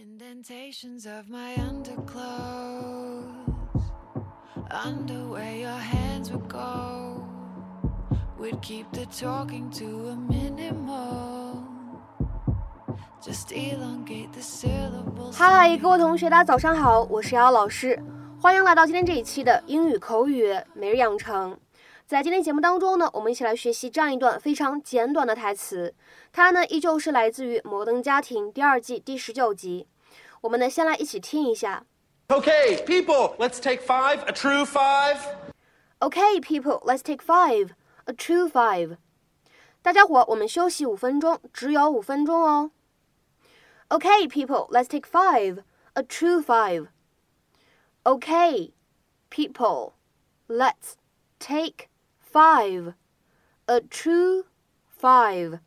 Indentations of my underclothes, under where your hands would go, would keep the talking to a minimum. Just elongate the syllables. 嗨，各位同学，大家早上好，我是瑶瑶老师，欢迎来到今天这一期的英语口语每日养成。在今天节目当中呢，我们一起来学习这样一段非常简短的台词，它呢依旧是来自于《摩登家庭》第二季第十九集。我们呢先来一起听一下。Okay, people, let's take five, a true five. Okay, people, let's take five, a true five. 大家伙，我们休息五分钟，只有五分钟哦。Okay, people, let's take five, a true five. Okay, people, let's take five, a true five.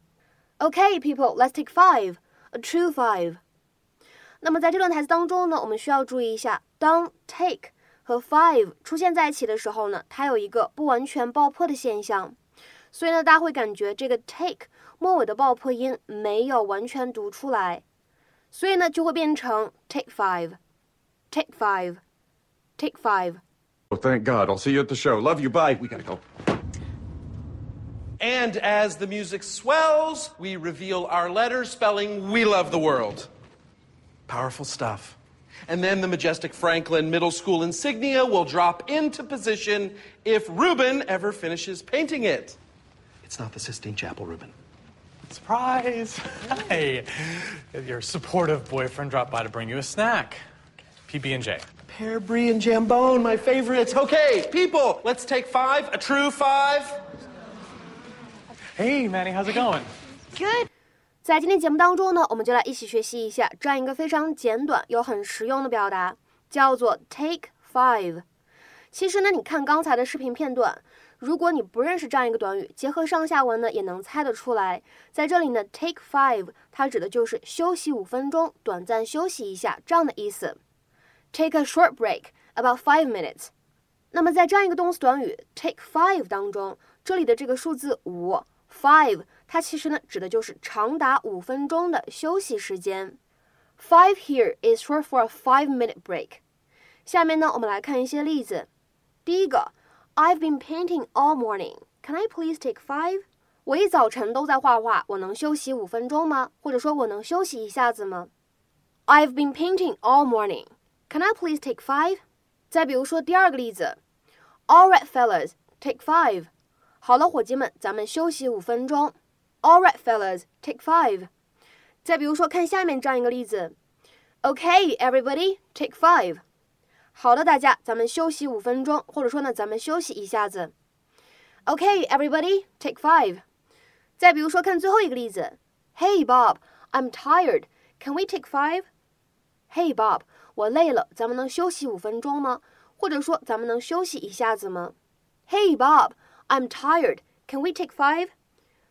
Okay, people, let's take five, a true five. 那么在这段台词当中呢，我们需要注意一下，当 take 和 five 出现在一起的时候呢，它有一个不完全爆破的现象，所以呢，大家会感觉这个 take 末尾的爆破音没有完全读出来，所以呢，就会变成 take five，take five，take five。 Oh, thank God. I'll see you at the show. Love you. Bye. We gotta go. And as the music swells, we reveal our letter spelling We Love the World. Powerful stuff. And then the majestic Franklin Middle School insignia will drop into position if Reuben ever finishes painting it. It's not the Sistine Chapel, Reuben. Surprise! Hey, your supportive boyfriend dropped by to bring you a snack. PB and J. Pear brie and jambone, my favorites. Okay, people, let's take five, a true five. Hey, Manny, how's it going? Good。在今天节目当中呢，我们就来一起学习一下这样一个非常简短又很实用的表达，叫做 take five。其实呢，你看刚才的视频片段，如果你不认识这样一个短语，结合上下文呢，也能猜得出来。在这里呢，take five 它指的就是休息五分钟，短暂休息一下这样的意思。Take a short break, about five minutes。那么在这样一个动词短语 take five 当中，这里的这个数字五 five，它其实呢指的就是长达五分钟的休息时间。Five here is short for a five-minute break。下面呢，我们来看一些例子。第一个，I've been painting all morning. Can I please take five？我一早晨都在画画，我能休息五分钟吗？或者说我能休息一下子吗？I've been painting all morning. Can I please take five？再比如说第二个例子，All right, fellas, take five。好了，伙计们，咱们休息五分钟。All right, fellas, take five。再比如说，看下面这样一个例子，Okay, everybody, take five。好的，大家，咱们休息五分钟，或者说呢，咱们休息一下子。Okay, everybody, take five。再比如说，看最后一个例子，Hey, Bob, I'm tired. Can we take five? Hey, Bob，我累了，咱们能休息五分钟吗？或者说，咱们能休息一下子吗？Hey, Bob, I'm tired. Can we take five?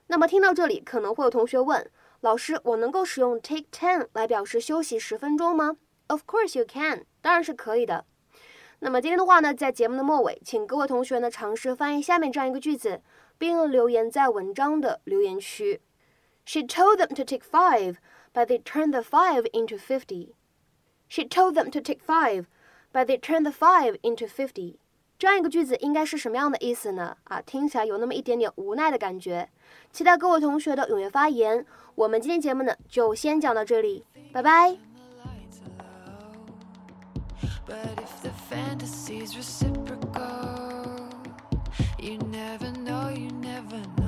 那么听到这里，可能会有同学问老师：“我能够使用 take ten 来表示休息十分钟吗？”Of course you can，当然是可以的。那么今天的话呢，在节目的末尾，请各位同学呢尝试翻译下面这样一个句子，并留言在文章的留言区。She told them to take five, but they turned the five into fifty. She told them to take five, but they turned the five into fifty. 这样一个句子应该是什么样的意思呢？啊，听起来有那么一点点无奈的感觉。期待各位同学的踊跃发言。我们今天节目呢就先讲到这里，拜拜。But if the fantasy's reciprocal, you never know, you never know.